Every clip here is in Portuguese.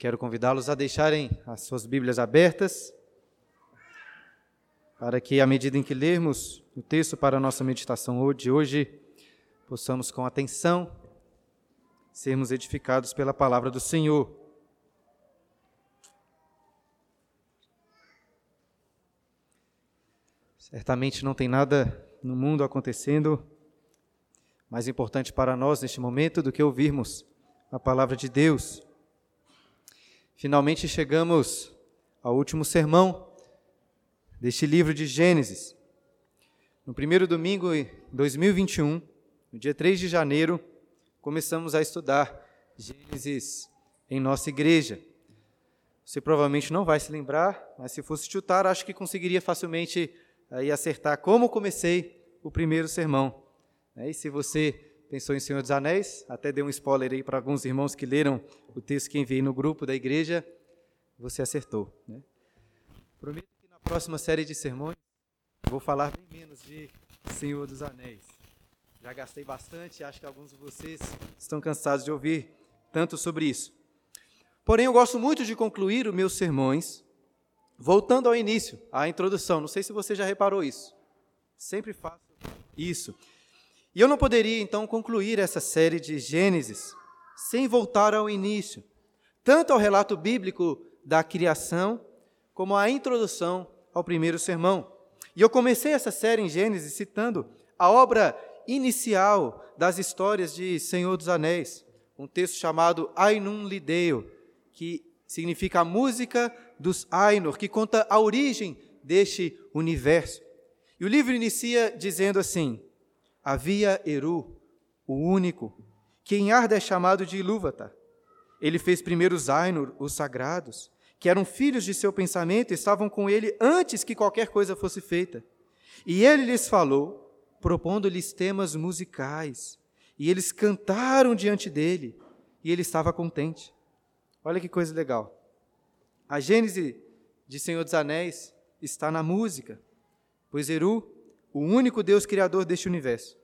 quero convidá-los a deixarem as suas Bíblias abertas, para que, à medida em que lermos o texto para a nossa meditação de hoje, possamos, com atenção, sermos edificados pela palavra do Senhor. Certamente não tem nada no mundo acontecendo mais importante para nós neste momento do que ouvirmos a palavra de Deus. Finalmente chegamos ao último sermão deste livro de Gênesis. No primeiro domingo de 2021, no dia 3 de janeiro, começamos a estudar Gênesis em nossa igreja. Você provavelmente não vai se lembrar, mas se fosse chutar, acho que conseguiria facilmente aí acertar como comecei o primeiro sermão. E se você pensou em Senhor dos Anéis, até dei um spoiler aí para alguns irmãos que leram o texto que enviei no grupo da igreja, você acertou. Né? Prometo que na próxima série de sermões vou falar bem menos de Senhor dos Anéis. Já gastei bastante, acho que alguns de vocês estão cansados de ouvir tanto sobre isso. Porém, eu gosto muito de concluir os meus sermões voltando ao início, à introdução. Não sei se você já reparou isso. Sempre faço isso. E eu não poderia então concluir essa série de Gênesis sem voltar ao início, tanto ao relato bíblico da criação, como à introdução ao primeiro sermão. E eu comecei essa série em Gênesis citando a obra inicial das histórias de Senhor dos Anéis, um texto chamado Ainun Lideo, que significa a música dos Ainur, que conta a origem deste universo. E o livro inicia dizendo assim: havia Eru, o único, que em Arda é chamado de Ilúvatar. Ele fez primeiro os Ainur, os sagrados, que eram filhos de seu pensamento e estavam com ele antes que qualquer coisa fosse feita. E ele lhes falou, propondo-lhes temas musicais, e eles cantaram diante dele, e ele estava contente. Olha que coisa legal. A gênese de Senhor dos Anéis está na música, pois Eru o único Deus criador deste universo,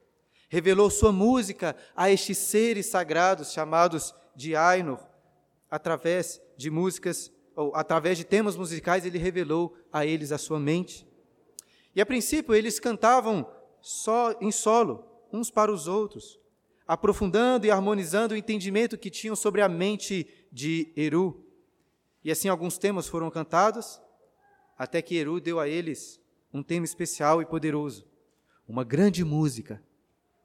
revelou sua música a estes seres sagrados chamados de Ainur, através de músicas, ou através de temas musicais, ele revelou a eles a sua mente. E a princípio eles cantavam só em solo, uns para os outros, aprofundando e harmonizando o entendimento que tinham sobre a mente de Eru. E assim alguns temas foram cantados, até que Eru deu a eles um tema especial e poderoso, uma grande música,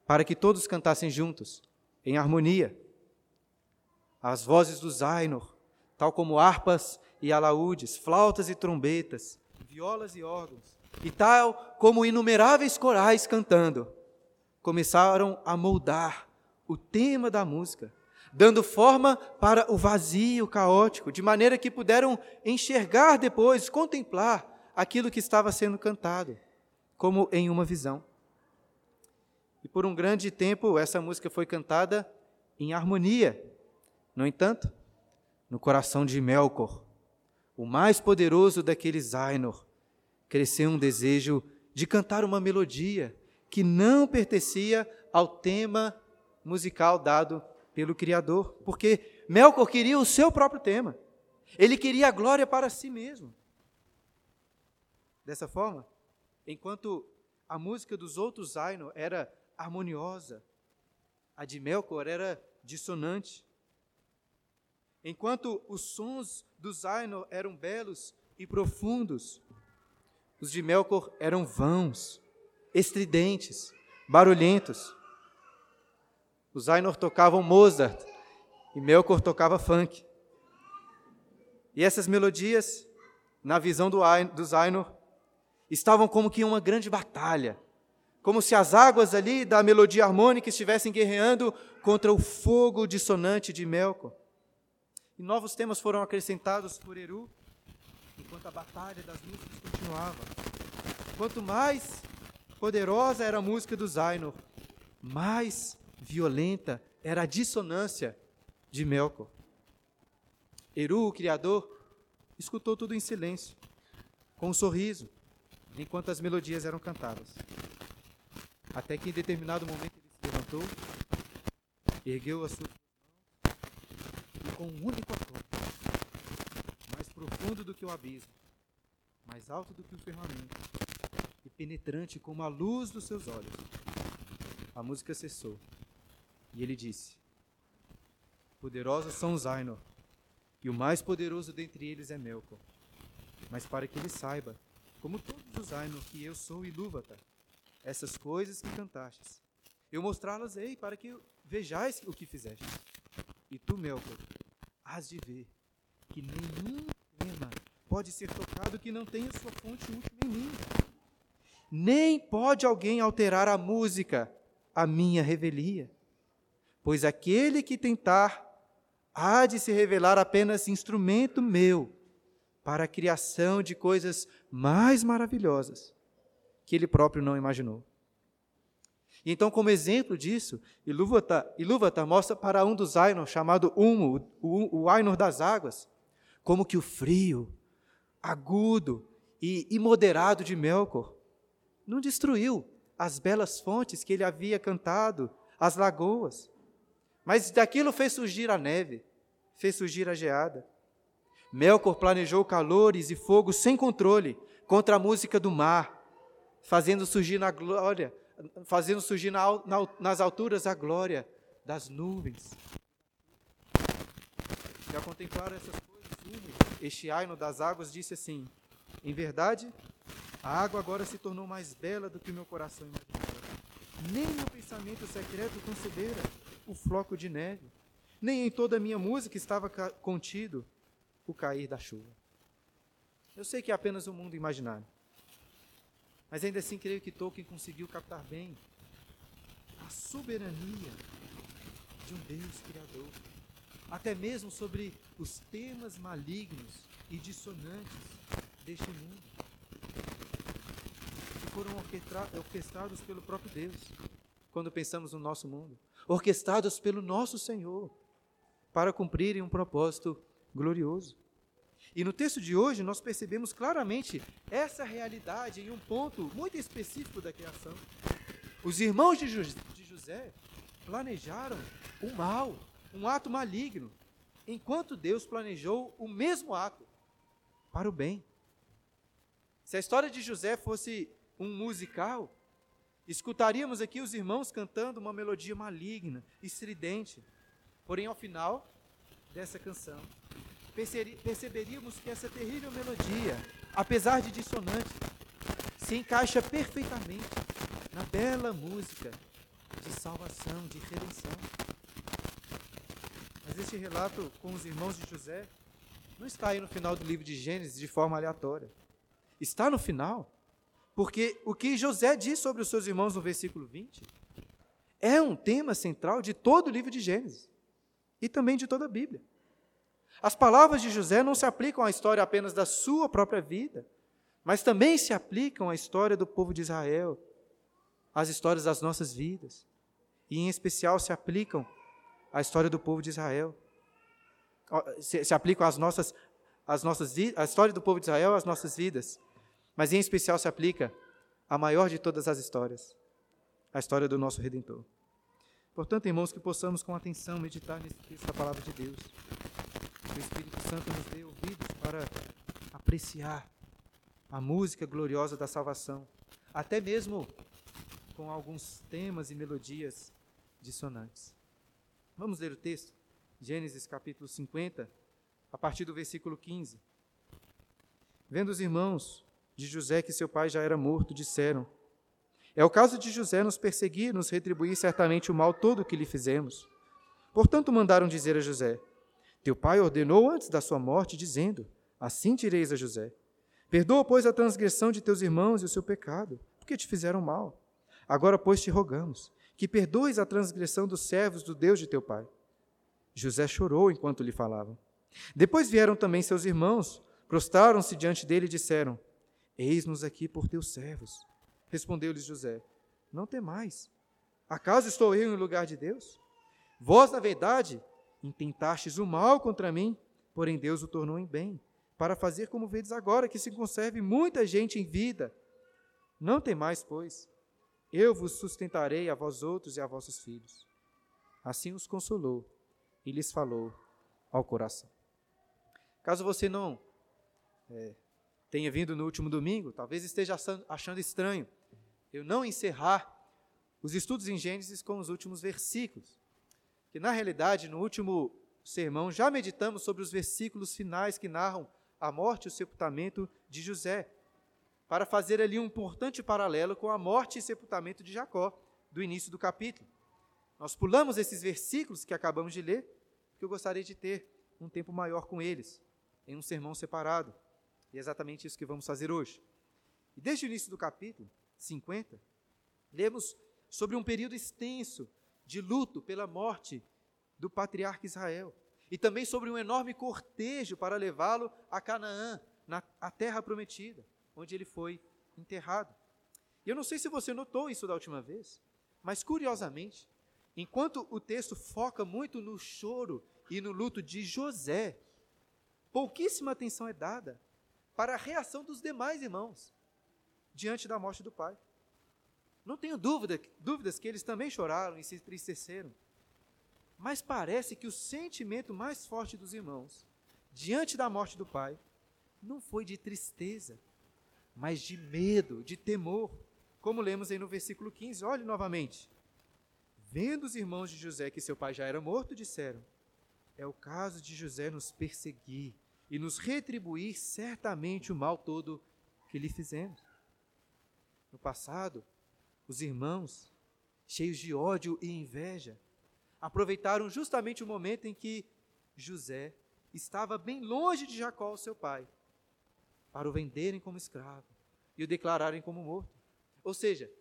para que todos cantassem juntos, em harmonia. As vozes do Zainor, tal como harpas e alaúdes, flautas e trombetas, violas e órgãos, e tal como inumeráveis corais cantando, começaram a moldar o tema da música, dando forma para o vazio caótico, de maneira que puderam enxergar depois, contemplar aquilo que estava sendo cantado, como em uma visão. E por um grande tempo essa música foi cantada em harmonia. No entanto, no coração de Melkor, o mais poderoso daqueles Ainur, cresceu um desejo de cantar uma melodia que não pertencia ao tema musical dado pelo Criador, porque Melkor queria o seu próprio tema. Ele queria a glória para si mesmo. Dessa forma, enquanto a música dos outros Aino era harmoniosa, a de Melkor era dissonante. Enquanto os sons dos Aino eram belos e profundos, os de Melkor eram vãos, estridentes, barulhentos. Os Ainor tocavam Mozart e Melkor tocava funk. E essas melodias, na visão do dos Ainor, estavam como que em uma grande batalha, como se as águas ali da melodia harmônica estivessem guerreando contra o fogo dissonante de Melkor. E novos temas foram acrescentados por Eru, enquanto a batalha das músicas continuava. Quanto mais poderosa era a música do Zainor, mais violenta era a dissonância de Melkor. Eru, o Criador, escutou tudo em silêncio, com um sorriso, enquanto as melodias eram cantadas. Até que em determinado momento ele se levantou, ergueu a sua mão e com um único acorde fundo do que o abismo, mais alto do que o firmamento, e penetrante como a luz dos seus olhos. A música cessou, e ele disse: Poderosos são os Ainur, e o mais poderoso dentre eles é Melkor. Mas para que ele saiba, como todos os Ainur, que eu sou Ilúvatar, essas coisas que cantastes, eu mostrá-las-ei para que vejais o que fizeste. E tu, Melkor, hás de ver que nenhum tema pode ser tocado que não tenha sua fonte última em mim. Nem pode alguém alterar a música, a minha revelia. Pois aquele que tentar há de se revelar apenas instrumento meu para a criação de coisas mais maravilhosas que ele próprio não imaginou. E então, como exemplo disso, Ilúvatar, mostra para um dos Ainur, chamado Humo, o, o Ainur das águas, como que o frio, agudo e imoderado de Melkor não destruiu as belas fontes que ele havia cantado, as lagoas, mas daquilo fez surgir a neve, fez surgir a geada. Melkor planejou calores e fogo sem controle contra a música do mar, fazendo surgir na glória, fazendo surgir na, na, nas alturas a glória das nuvens. Já contemplaram essas coisas? Este Aino das águas disse assim: Em verdade, a água agora se tornou mais bela do que o meu coração imaginava. Nem meu pensamento secreto concebera o floco de neve, nem em toda a minha música estava contido o cair da chuva. Eu sei que é apenas um mundo imaginário, mas ainda assim creio que Tolkien conseguiu captar bem a soberania de um Deus Criador, até mesmo sobre os temas malignos e dissonantes deste mundo, que foram orquestrados pelo próprio Deus, quando pensamos no nosso mundo, orquestrados pelo nosso Senhor, para cumprirem um propósito glorioso. E no texto de hoje nós percebemos claramente essa realidade em um ponto muito específico da criação. Os irmãos de, José planejaram o mal, um ato maligno, enquanto Deus planejou o mesmo ato para o bem. Se a história de José fosse um musical, escutaríamos aqui os irmãos cantando uma melodia maligna, estridente. Porém, ao final dessa canção, perceberíamos que essa terrível melodia, apesar de dissonante, se encaixa perfeitamente na bela música de salvação, de redenção. Mas este relato com os irmãos de José não está aí no final do livro de Gênesis de forma aleatória. Está no final, porque o que José diz sobre os seus irmãos no versículo 20 é um tema central de todo o livro de Gênesis e também de toda a Bíblia. As palavras de José não se aplicam à história apenas da sua própria vida, mas também se aplicam à história do povo de Israel, às histórias das nossas vidas, e em especial se aplicam à história do povo de Israel. Se, se aplicam às nossas, às nossas à história do povo de Israel às nossas vidas, mas em especial se aplica à maior de todas as histórias, a história do nosso Redentor. Portanto, irmãos, que possamos com atenção meditar nessa palavra de Deus o Espírito Santo nos dê ouvidos para apreciar a música gloriosa da salvação, até mesmo com alguns temas e melodias dissonantes. Vamos ler o texto? Gênesis capítulo 50, a partir do versículo 15. Vendo os irmãos de José que seu pai já era morto, disseram: É o caso de José nos perseguir, nos retribuir certamente o mal todo que lhe fizemos. Portanto, mandaram dizer a José: teu pai ordenou antes da sua morte, dizendo: Assim direis a José: Perdoa, pois, a transgressão de teus irmãos e o seu pecado, porque te fizeram mal. Agora, pois, te rogamos que perdoes a transgressão dos servos do Deus de teu pai. José chorou enquanto lhe falavam. Depois vieram também seus irmãos, prostraram-se diante dele e disseram: Eis-nos aqui por teus servos. Respondeu-lhes José: Não temais. Acaso estou eu em lugar de Deus? Vós, na verdade, Intentastes o mal contra mim, porém Deus o tornou em bem, para fazer como vedes agora, que se conserve muita gente em vida. Não temais, pois, eu vos sustentarei a vós outros e a vossos filhos. Assim os consolou e lhes falou ao coração. Caso você não é, tenha vindo no último domingo, talvez esteja achando estranho eu não encerrar os estudos em Gênesis com os últimos versículos. Que na realidade, no último sermão, já meditamos sobre os versículos finais que narram a morte e o sepultamento de José, para fazer ali um importante paralelo com a morte e sepultamento de Jacó, do início do capítulo. Nós pulamos esses versículos que acabamos de ler, porque eu gostaria de ter um tempo maior com eles, em um sermão separado. E é exatamente isso que vamos fazer hoje. E desde o início do capítulo 50, lemos sobre um período extenso de luto pela morte do patriarca Israel. E também sobre um enorme cortejo para levá-lo a Canaã, na a terra prometida, onde ele foi enterrado. E eu não sei se você notou isso da última vez, mas curiosamente, enquanto o texto foca muito no choro e no luto de José, pouquíssima atenção é dada para a reação dos demais irmãos diante da morte do pai. Não tenho dúvida, dúvidas que eles também choraram e se entristeceram. Mas parece que o sentimento mais forte dos irmãos, diante da morte do pai, não foi de tristeza, mas de medo, de temor. Como lemos aí no versículo 15, olhe novamente. Vendo os irmãos de José que seu pai já era morto, disseram: É o caso de José nos perseguir e nos retribuir certamente o mal todo que lhe fizemos. No passado, os irmãos, cheios de ódio e inveja, aproveitaram justamente o momento em que José estava bem longe de Jacó, seu pai, para o venderem como escravo e o declararem como morto. Ou seja,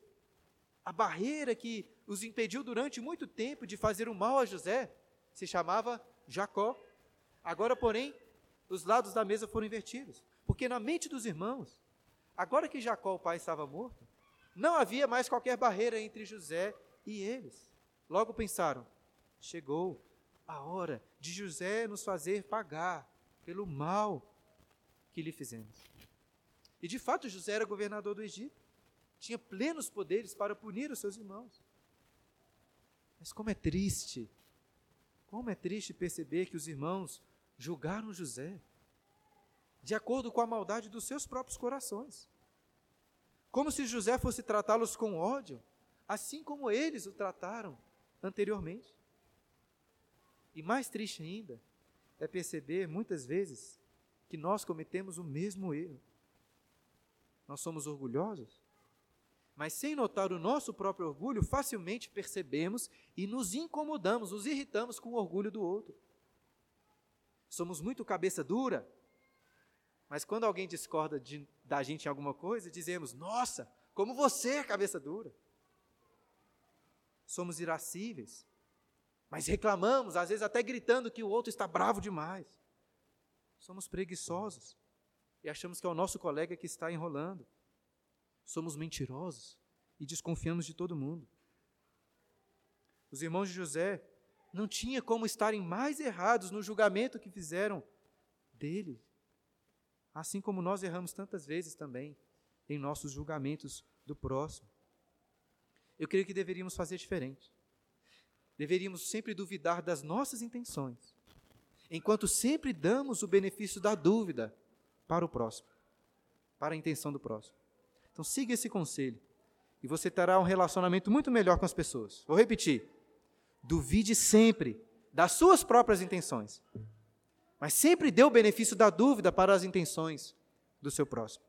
a barreira que os impediu durante muito tempo de fazer o mal a José se chamava Jacó. Agora, porém, os lados da mesa foram invertidos, porque na mente dos irmãos, agora que Jacó, o pai, estava morto, não havia mais qualquer barreira entre José e eles. Logo pensaram: chegou a hora de José nos fazer pagar pelo mal que lhe fizemos. E de fato, José era governador do Egito, tinha plenos poderes para punir os seus irmãos. Mas como é triste, como é triste perceber que os irmãos julgaram José de acordo com a maldade dos seus próprios corações. Como se José fosse tratá-los com ódio, assim como eles o trataram anteriormente. E mais triste ainda é perceber, muitas vezes, que nós cometemos o mesmo erro. Nós somos orgulhosos, mas sem notar o nosso próprio orgulho, facilmente percebemos e nos incomodamos, nos irritamos com o orgulho do outro. Somos muito cabeça dura, mas quando alguém discorda de, da gente em alguma coisa, dizemos: Nossa, como você é cabeça dura. Somos irascíveis, mas reclamamos, às vezes até gritando que o outro está bravo demais. Somos preguiçosos e achamos que é o nosso colega que está enrolando. Somos mentirosos e desconfiamos de todo mundo. Os irmãos de José não tinha como estarem mais errados no julgamento que fizeram dele. Assim como nós erramos tantas vezes também em nossos julgamentos do próximo. Eu creio que deveríamos fazer diferente. Deveríamos sempre duvidar das nossas intenções, enquanto sempre damos o benefício da dúvida para o próximo, para a intenção do próximo. Então siga esse conselho e você terá um relacionamento muito melhor com as pessoas. Vou repetir. Duvide sempre das suas próprias intenções, mas sempre dê o benefício da dúvida para as intenções do seu próximo.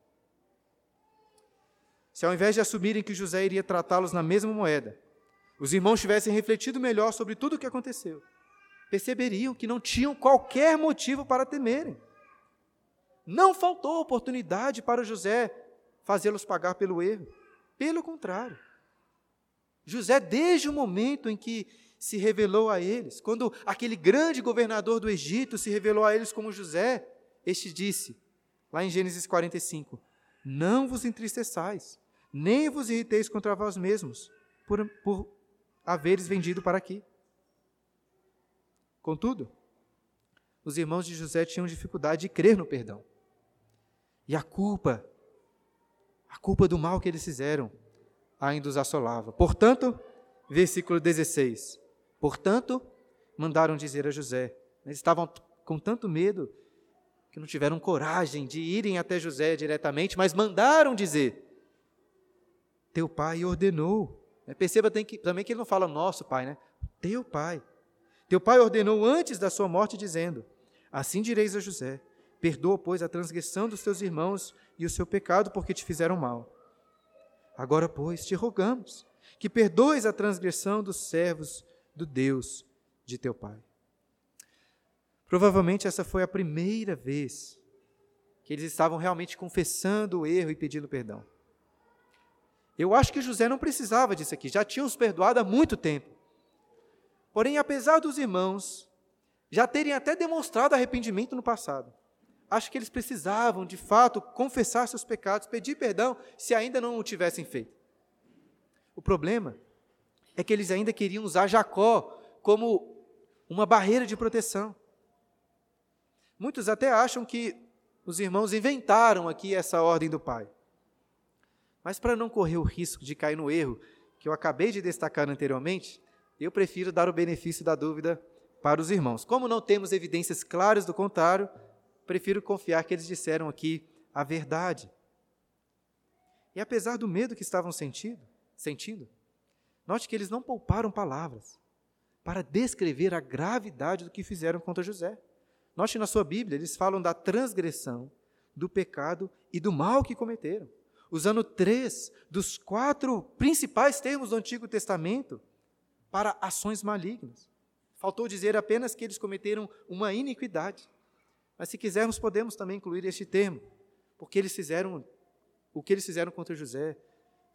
Se ao invés de assumirem que José iria tratá-los na mesma moeda, os irmãos tivessem refletido melhor sobre tudo o que aconteceu, perceberiam que não tinham qualquer motivo para temerem. Não faltou oportunidade para José fazê-los pagar pelo erro. Pelo contrário. José, desde o momento em que se revelou a eles. Quando aquele grande governador do Egito se revelou a eles como José, este disse, lá em Gênesis 45: Não vos entristeçais, nem vos irriteis contra vós mesmos, por, por haveres vendido para aqui. Contudo, os irmãos de José tinham dificuldade de crer no perdão. E a culpa, a culpa do mal que eles fizeram, ainda os assolava. Portanto, versículo 16: Portanto, mandaram dizer a José. Eles estavam com tanto medo que não tiveram coragem de irem até José diretamente, mas mandaram dizer: Teu pai ordenou. É, perceba também que ele não fala nosso pai, né? Teu pai. Teu pai ordenou antes da sua morte, dizendo: Assim direis a José: Perdoa, pois, a transgressão dos teus irmãos e o seu pecado, porque te fizeram mal. Agora, pois, te rogamos que perdoes a transgressão dos servos do Deus de teu pai. Provavelmente essa foi a primeira vez que eles estavam realmente confessando o erro e pedindo perdão. Eu acho que José não precisava disso aqui, já tinha os perdoado há muito tempo. Porém, apesar dos irmãos já terem até demonstrado arrependimento no passado, acho que eles precisavam, de fato, confessar seus pecados, pedir perdão, se ainda não o tivessem feito. O problema é que eles ainda queriam usar Jacó como uma barreira de proteção. Muitos até acham que os irmãos inventaram aqui essa ordem do pai. Mas para não correr o risco de cair no erro que eu acabei de destacar anteriormente, eu prefiro dar o benefício da dúvida para os irmãos. Como não temos evidências claras do contrário, prefiro confiar que eles disseram aqui a verdade. E apesar do medo que estavam sentindo, sentindo, note que eles não pouparam palavras para descrever a gravidade do que fizeram contra José. Note na sua Bíblia, eles falam da transgressão, do pecado e do mal que cometeram, usando três dos quatro principais termos do Antigo Testamento para ações malignas. Faltou dizer apenas que eles cometeram uma iniquidade. Mas se quisermos, podemos também incluir este termo, porque eles fizeram o que eles fizeram contra José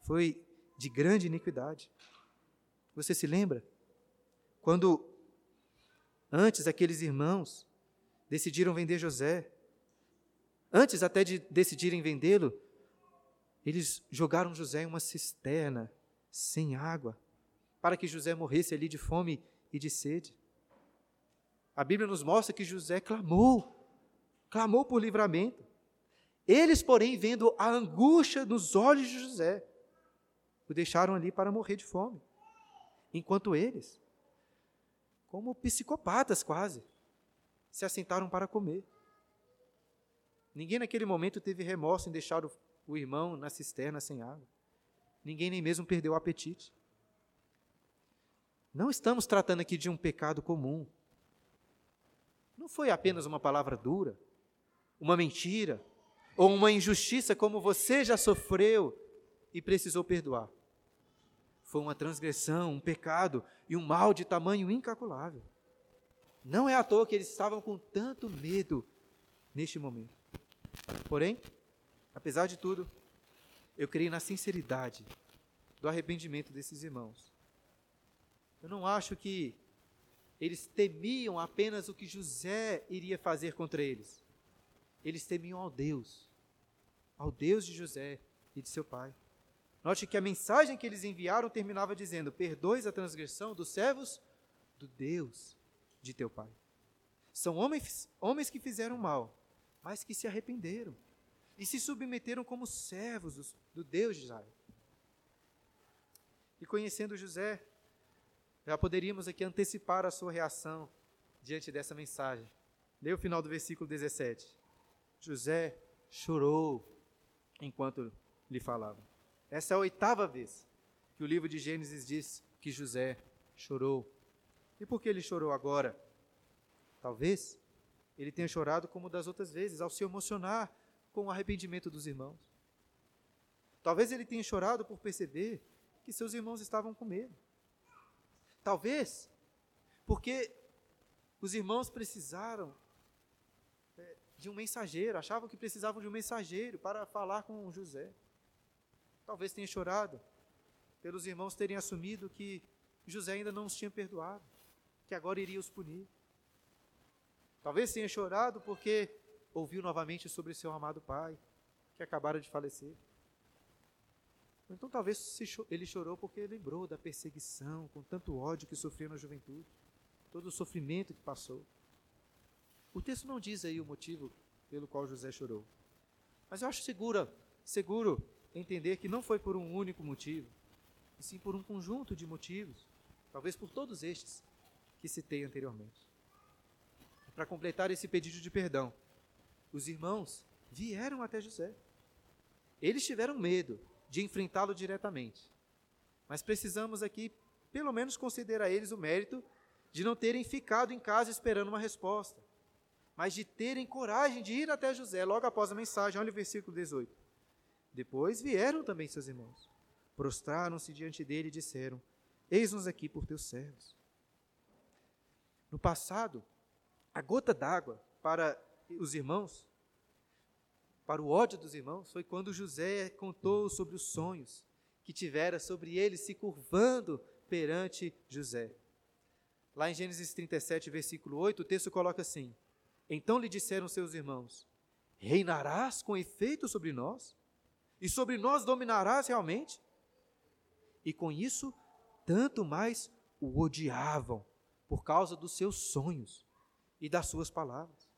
foi de grande iniquidade. Você se lembra? Quando antes aqueles irmãos decidiram vender José. Antes até de decidirem vendê-lo, eles jogaram José em uma cisterna sem água, para que José morresse ali de fome e de sede. A Bíblia nos mostra que José clamou, clamou por livramento. Eles, porém, vendo a angústia nos olhos de José, o deixaram ali para morrer de fome. Enquanto eles, como psicopatas quase, se assentaram para comer. Ninguém naquele momento teve remorso em deixar o, o irmão na cisterna sem água. Ninguém nem mesmo perdeu o apetite. Não estamos tratando aqui de um pecado comum. Não foi apenas uma palavra dura, uma mentira ou uma injustiça como você já sofreu e precisou perdoar. Foi uma transgressão, um pecado e um mal de tamanho incalculável. Não é à toa que eles estavam com tanto medo neste momento. Porém, apesar de tudo, eu creio na sinceridade do arrependimento desses irmãos. Eu não acho que eles temiam apenas o que José iria fazer contra eles. Eles temiam ao Deus, ao Deus de José e de seu pai. Note que a mensagem que eles enviaram terminava dizendo: Perdoes a transgressão dos servos do Deus de teu pai. São homens, homens que fizeram mal, mas que se arrependeram e se submeteram como servos do Deus de Israel. E conhecendo José, já poderíamos aqui antecipar a sua reação diante dessa mensagem. Leia o final do versículo 17. José chorou enquanto lhe falava. Essa é a oitava vez que o livro de Gênesis diz que José chorou. E por que ele chorou agora? Talvez ele tenha chorado como das outras vezes, ao se emocionar com o arrependimento dos irmãos. Talvez ele tenha chorado por perceber que seus irmãos estavam com medo. Talvez porque os irmãos precisaram é, de um mensageiro, achavam que precisavam de um mensageiro para falar com José. Talvez tenha chorado pelos irmãos terem assumido que José ainda não os tinha perdoado que agora iria os punir. Talvez tenha chorado porque ouviu novamente sobre seu amado pai, que acabara de falecer. Então talvez ele chorou porque lembrou da perseguição, com tanto ódio que sofreu na juventude, todo o sofrimento que passou. O texto não diz aí o motivo pelo qual José chorou. Mas eu acho seguro, seguro entender que não foi por um único motivo, e sim por um conjunto de motivos, talvez por todos estes, que citei anteriormente. Para completar esse pedido de perdão, os irmãos vieram até José. Eles tiveram medo de enfrentá-lo diretamente. Mas precisamos aqui, pelo menos, considerar eles o mérito de não terem ficado em casa esperando uma resposta, mas de terem coragem de ir até José logo após a mensagem. Olha o versículo 18. Depois vieram também seus irmãos, prostraram-se diante dele e disseram: Eis-nos aqui por teus servos. No passado, a gota d'água para os irmãos, para o ódio dos irmãos, foi quando José contou sobre os sonhos que tivera sobre eles se curvando perante José. Lá em Gênesis 37, versículo 8, o texto coloca assim: Então lhe disseram seus irmãos: Reinarás com efeito sobre nós? E sobre nós dominarás realmente? E com isso, tanto mais o odiavam por causa dos seus sonhos e das suas palavras.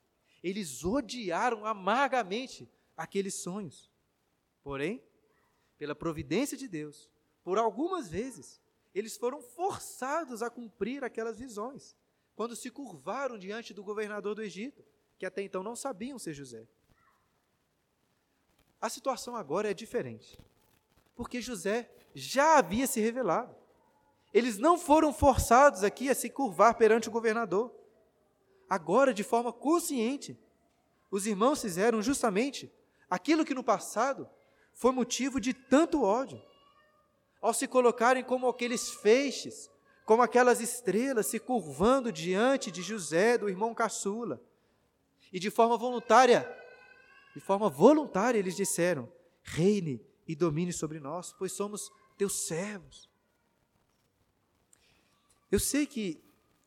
Eles odiaram amargamente aqueles sonhos. Porém, pela providência de Deus, por algumas vezes, eles foram forçados a cumprir aquelas visões, quando se curvaram diante do governador do Egito, que até então não sabiam ser José. A situação agora é diferente, porque José já havia se revelado. Eles não foram forçados aqui a se curvar perante o governador. Agora, de forma consciente, os irmãos fizeram justamente aquilo que no passado foi motivo de tanto ódio. Ao se colocarem como aqueles feixes, como aquelas estrelas se curvando diante de José, do irmão caçula. E de forma voluntária, de forma voluntária, eles disseram: Reine e domine sobre nós, pois somos teus servos. Eu sei que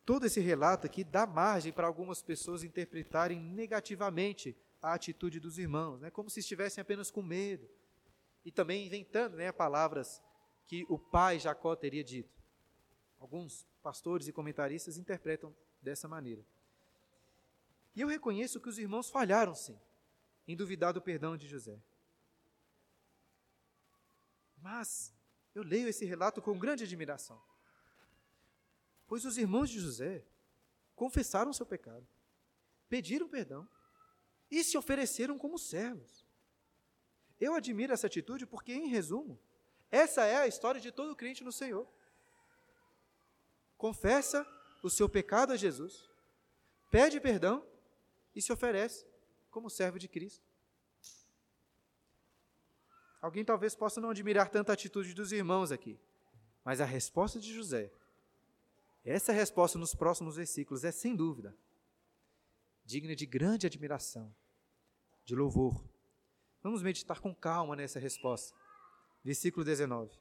todo esse relato aqui dá margem para algumas pessoas interpretarem negativamente a atitude dos irmãos, né? como se estivessem apenas com medo. E também inventando né, palavras que o pai Jacó teria dito. Alguns pastores e comentaristas interpretam dessa maneira. E eu reconheço que os irmãos falharam, sim, em duvidar do perdão de José. Mas eu leio esse relato com grande admiração. Pois os irmãos de José confessaram seu pecado, pediram perdão e se ofereceram como servos. Eu admiro essa atitude porque, em resumo, essa é a história de todo crente no Senhor. Confessa o seu pecado a Jesus, pede perdão e se oferece como servo de Cristo. Alguém talvez possa não admirar tanta atitude dos irmãos aqui, mas a resposta de José essa resposta nos próximos versículos é, sem dúvida, digna de grande admiração, de louvor. Vamos meditar com calma nessa resposta. Versículo 19.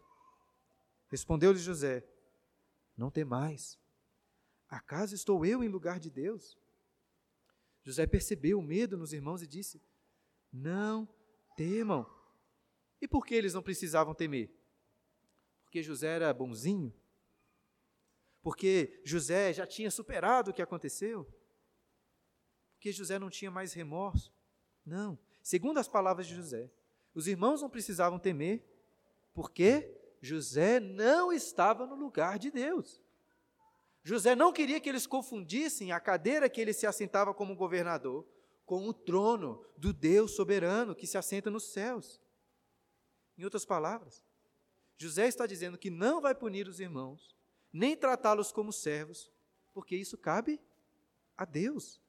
Respondeu-lhe José: Não temais. Acaso estou eu em lugar de Deus? José percebeu o medo nos irmãos e disse: Não temam. E por que eles não precisavam temer? Porque José era bonzinho? porque José já tinha superado o que aconteceu, porque José não tinha mais remorso. Não. Segundo as palavras de José, os irmãos não precisavam temer, porque José não estava no lugar de Deus. José não queria que eles confundissem a cadeira que ele se assentava como governador com o trono do Deus soberano que se assenta nos céus. Em outras palavras, José está dizendo que não vai punir os irmãos, nem tratá-los como servos, porque isso cabe a Deus.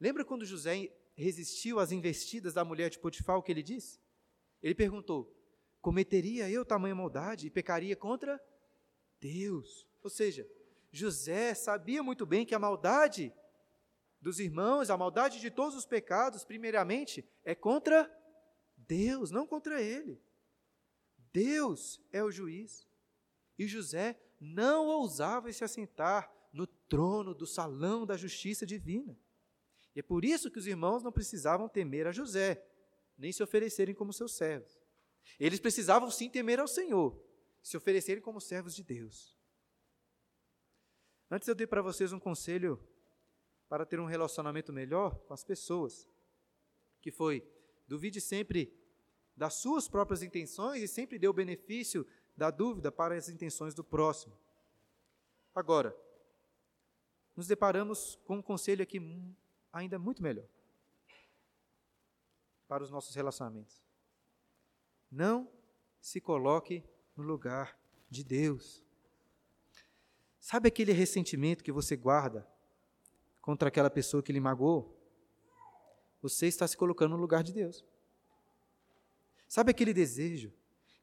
Lembra quando José resistiu às investidas da mulher de Potifar, o que ele disse? Ele perguntou: Cometeria eu tamanha maldade e pecaria contra Deus? Ou seja, José sabia muito bem que a maldade dos irmãos, a maldade de todos os pecados, primeiramente, é contra Deus, não contra ele. Deus é o juiz. E José não ousava se assentar no trono do salão da justiça divina. E é por isso que os irmãos não precisavam temer a José, nem se oferecerem como seus servos. Eles precisavam sim temer ao Senhor, se oferecerem como servos de Deus. Antes eu dei para vocês um conselho para ter um relacionamento melhor com as pessoas, que foi: duvide sempre das suas próprias intenções e sempre dê o benefício da dúvida para as intenções do próximo. Agora, nos deparamos com um conselho aqui ainda muito melhor. para os nossos relacionamentos. Não se coloque no lugar de Deus. Sabe aquele ressentimento que você guarda contra aquela pessoa que lhe magoou? Você está se colocando no lugar de Deus. Sabe aquele desejo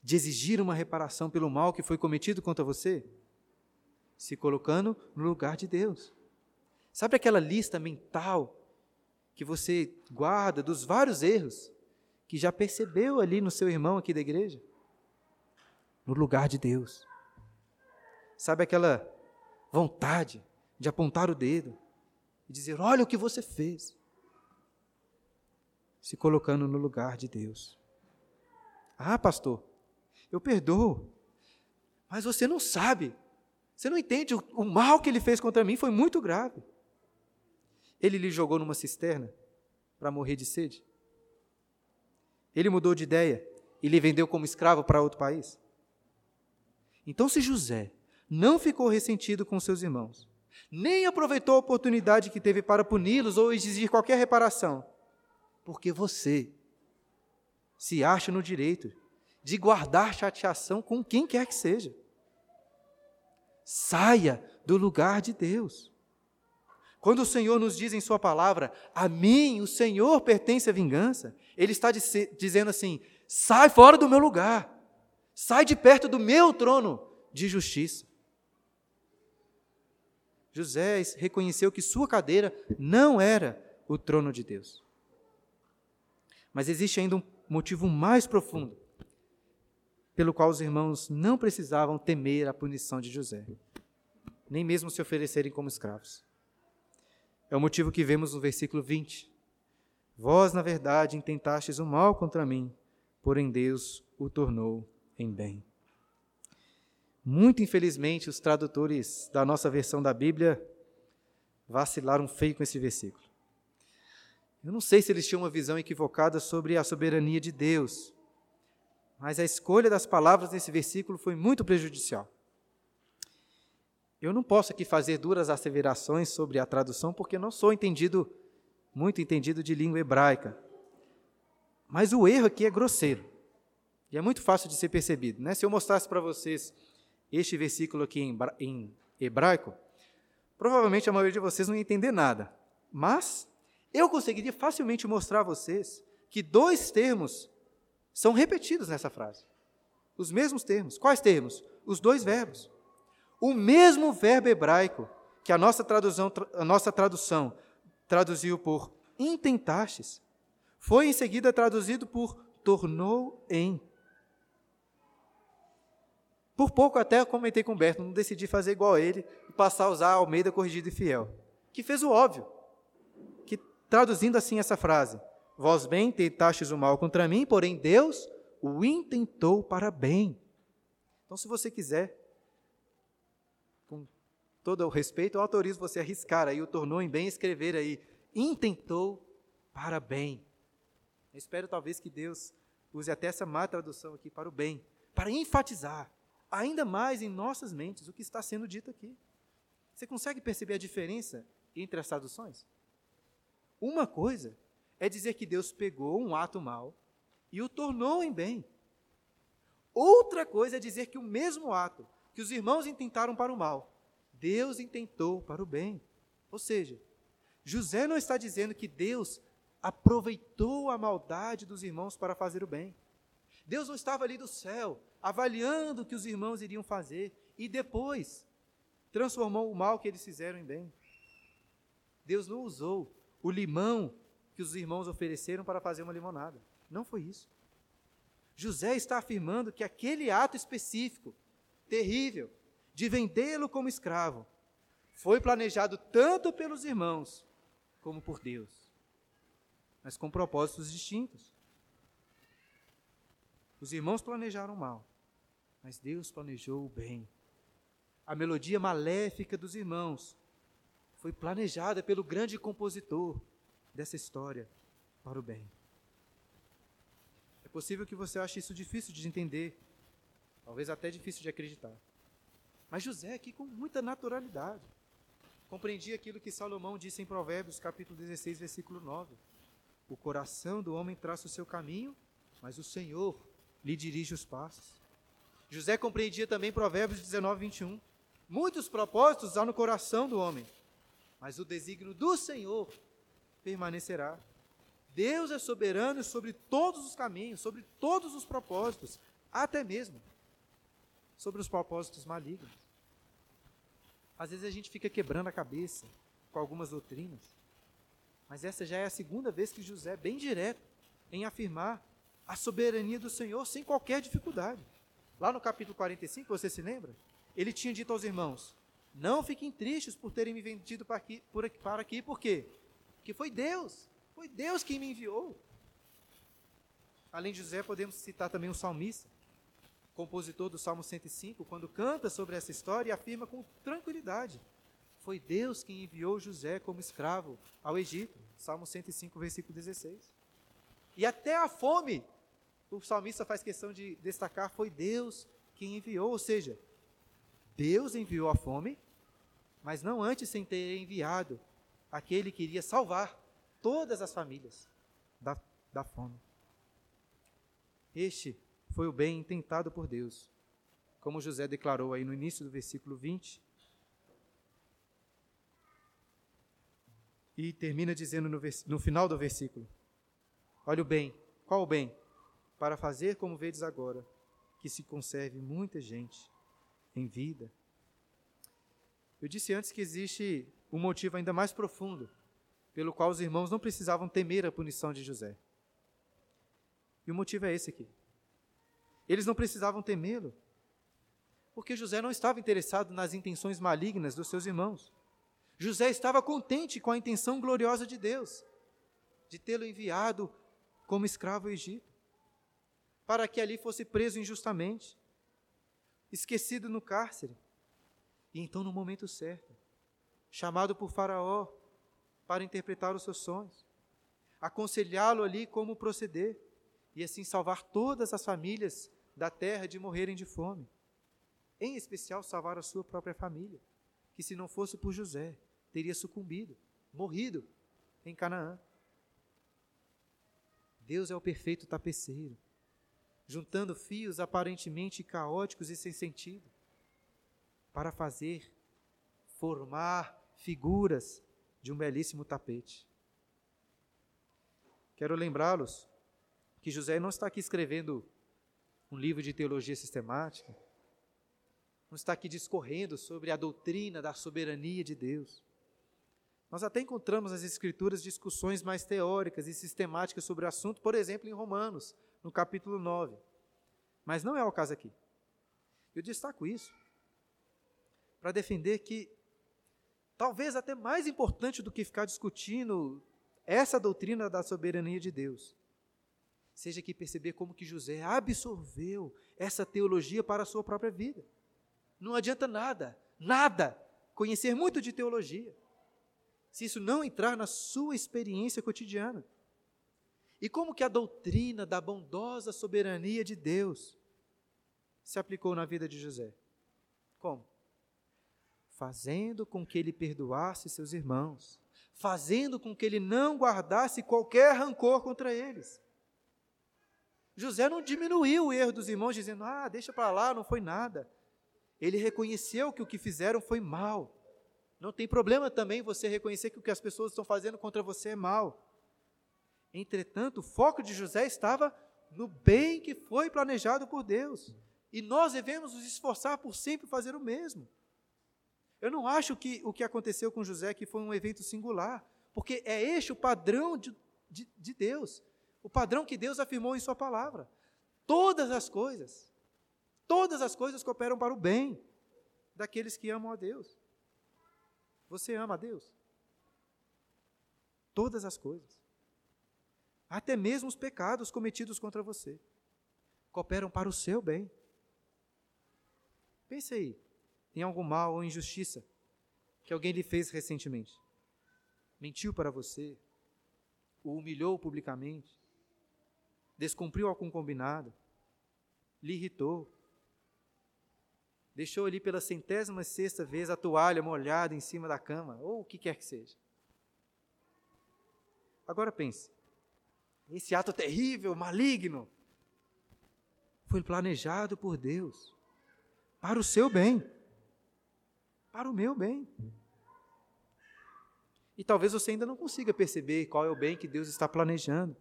de exigir uma reparação pelo mal que foi cometido contra você? Se colocando no lugar de Deus. Sabe aquela lista mental que você guarda dos vários erros que já percebeu ali no seu irmão aqui da igreja? No lugar de Deus. Sabe aquela vontade de apontar o dedo e dizer: Olha o que você fez. Se colocando no lugar de Deus. Ah, pastor, eu perdoo, mas você não sabe, você não entende, o, o mal que ele fez contra mim foi muito grave. Ele lhe jogou numa cisterna para morrer de sede? Ele mudou de ideia e lhe vendeu como escravo para outro país? Então, se José não ficou ressentido com seus irmãos, nem aproveitou a oportunidade que teve para puni-los ou exigir qualquer reparação, porque você se acha no direito de guardar chateação com quem quer que seja. Saia do lugar de Deus. Quando o Senhor nos diz em Sua palavra, a mim o Senhor pertence a vingança, Ele está dizendo assim: sai fora do meu lugar, sai de perto do meu trono de justiça. José reconheceu que sua cadeira não era o trono de Deus. Mas existe ainda um motivo mais profundo pelo qual os irmãos não precisavam temer a punição de José, nem mesmo se oferecerem como escravos. É o motivo que vemos no versículo 20. Vós, na verdade, intentastes o mal contra mim, porém Deus o tornou em bem. Muito infelizmente, os tradutores da nossa versão da Bíblia vacilaram feio com esse versículo. Eu não sei se eles tinham uma visão equivocada sobre a soberania de Deus, mas a escolha das palavras nesse versículo foi muito prejudicial. Eu não posso aqui fazer duras asseverações sobre a tradução, porque não sou entendido, muito entendido de língua hebraica. Mas o erro aqui é grosseiro. E é muito fácil de ser percebido. Né? Se eu mostrasse para vocês este versículo aqui em, em hebraico, provavelmente a maioria de vocês não ia entender nada. Mas eu conseguiria facilmente mostrar a vocês que dois termos são repetidos nessa frase. Os mesmos termos. Quais termos? Os dois verbos. O mesmo verbo hebraico que a nossa tradução, a nossa tradução traduziu por intentastes, foi em seguida traduzido por tornou em. Por pouco até comentei com o Berto, não decidi fazer igual a ele e passar a usar a Almeida Corrigido e Fiel, que fez o óbvio, que traduzindo assim essa frase, vós bem tentastes o mal contra mim, porém Deus o intentou para bem. Então, se você quiser, todo o respeito, eu autorizo você a arriscar aí, o tornou em bem, escrever aí, intentou para bem. Eu espero talvez que Deus use até essa má tradução aqui para o bem, para enfatizar ainda mais em nossas mentes o que está sendo dito aqui. Você consegue perceber a diferença entre as traduções? Uma coisa é dizer que Deus pegou um ato mal e o tornou em bem. Outra coisa é dizer que o mesmo ato que os irmãos intentaram para o mal, Deus intentou para o bem. Ou seja, José não está dizendo que Deus aproveitou a maldade dos irmãos para fazer o bem. Deus não estava ali do céu avaliando o que os irmãos iriam fazer e depois transformou o mal que eles fizeram em bem. Deus não usou o limão que os irmãos ofereceram para fazer uma limonada. Não foi isso. José está afirmando que aquele ato específico, terrível, de vendê-lo como escravo, foi planejado tanto pelos irmãos como por Deus, mas com propósitos distintos. Os irmãos planejaram mal, mas Deus planejou o bem. A melodia maléfica dos irmãos foi planejada pelo grande compositor dessa história para o bem. É possível que você ache isso difícil de entender, talvez até difícil de acreditar. Mas José aqui com muita naturalidade compreendia aquilo que Salomão disse em Provérbios, capítulo 16, versículo 9. O coração do homem traça o seu caminho, mas o Senhor lhe dirige os passos. José compreendia também Provérbios 19, 21. Muitos propósitos há no coração do homem, mas o desígnio do Senhor permanecerá. Deus é soberano sobre todos os caminhos, sobre todos os propósitos, até mesmo sobre os propósitos malignos. Às vezes a gente fica quebrando a cabeça com algumas doutrinas, mas essa já é a segunda vez que José, bem direto, em afirmar a soberania do Senhor sem qualquer dificuldade. Lá no capítulo 45, você se lembra? Ele tinha dito aos irmãos: Não fiquem tristes por terem me vendido para aqui, por aqui, para aqui por quê? Porque foi Deus, foi Deus quem me enviou. Além de José, podemos citar também o salmista, compositor do Salmo 105, quando canta sobre essa história e afirma com tranquilidade: Foi Deus quem enviou José como escravo ao Egito. Salmo 105, versículo 16. E até a fome, o salmista faz questão de destacar: foi Deus quem enviou, ou seja, Deus enviou a fome, mas não antes sem ter enviado aquele que iria salvar todas as famílias da, da fome. Este foi o bem intentado por Deus, como José declarou aí no início do versículo 20. E termina dizendo no, no final do versículo: Olha o bem, qual o bem? Para fazer como vedes agora, que se conserve muita gente em vida. Eu disse antes que existe um motivo ainda mais profundo pelo qual os irmãos não precisavam temer a punição de José. E o motivo é esse aqui. Eles não precisavam temê-lo, porque José não estava interessado nas intenções malignas dos seus irmãos. José estava contente com a intenção gloriosa de Deus, de tê-lo enviado como escravo ao Egito, para que ali fosse preso injustamente, esquecido no cárcere, e então, no momento certo, chamado por Faraó para interpretar os seus sonhos, aconselhá-lo ali como proceder, e assim salvar todas as famílias da terra de morrerem de fome. Em especial, salvar a sua própria família, que se não fosse por José, teria sucumbido, morrido em Canaã. Deus é o perfeito tapeceiro, juntando fios aparentemente caóticos e sem sentido, para fazer, formar figuras de um belíssimo tapete. Quero lembrá-los que José não está aqui escrevendo um livro de teologia sistemática, não está aqui discorrendo sobre a doutrina da soberania de Deus. Nós até encontramos nas Escrituras discussões mais teóricas e sistemáticas sobre o assunto, por exemplo, em Romanos, no capítulo 9. Mas não é o caso aqui. Eu destaco isso para defender que, talvez até mais importante do que ficar discutindo essa doutrina da soberania de Deus, seja que perceber como que José absorveu essa teologia para a sua própria vida. Não adianta nada, nada, conhecer muito de teologia, se isso não entrar na sua experiência cotidiana. E como que a doutrina da bondosa soberania de Deus se aplicou na vida de José? Como? Fazendo com que ele perdoasse seus irmãos, fazendo com que ele não guardasse qualquer rancor contra eles. José não diminuiu o erro dos irmãos, dizendo, ah, deixa para lá, não foi nada. Ele reconheceu que o que fizeram foi mal. Não tem problema também você reconhecer que o que as pessoas estão fazendo contra você é mal. Entretanto, o foco de José estava no bem que foi planejado por Deus. E nós devemos nos esforçar por sempre fazer o mesmo. Eu não acho que o que aconteceu com José que foi um evento singular, porque é este o padrão de, de, de Deus. O padrão que Deus afirmou em Sua palavra. Todas as coisas, todas as coisas cooperam para o bem daqueles que amam a Deus. Você ama a Deus? Todas as coisas. Até mesmo os pecados cometidos contra você cooperam para o seu bem. Pense aí, tem algum mal ou injustiça que alguém lhe fez recentemente? Mentiu para você? O humilhou publicamente? descumpriu algum combinado, lhe irritou, deixou ali pela centésima sexta vez a toalha molhada em cima da cama, ou o que quer que seja. Agora pense, esse ato terrível, maligno, foi planejado por Deus para o seu bem, para o meu bem. E talvez você ainda não consiga perceber qual é o bem que Deus está planejando.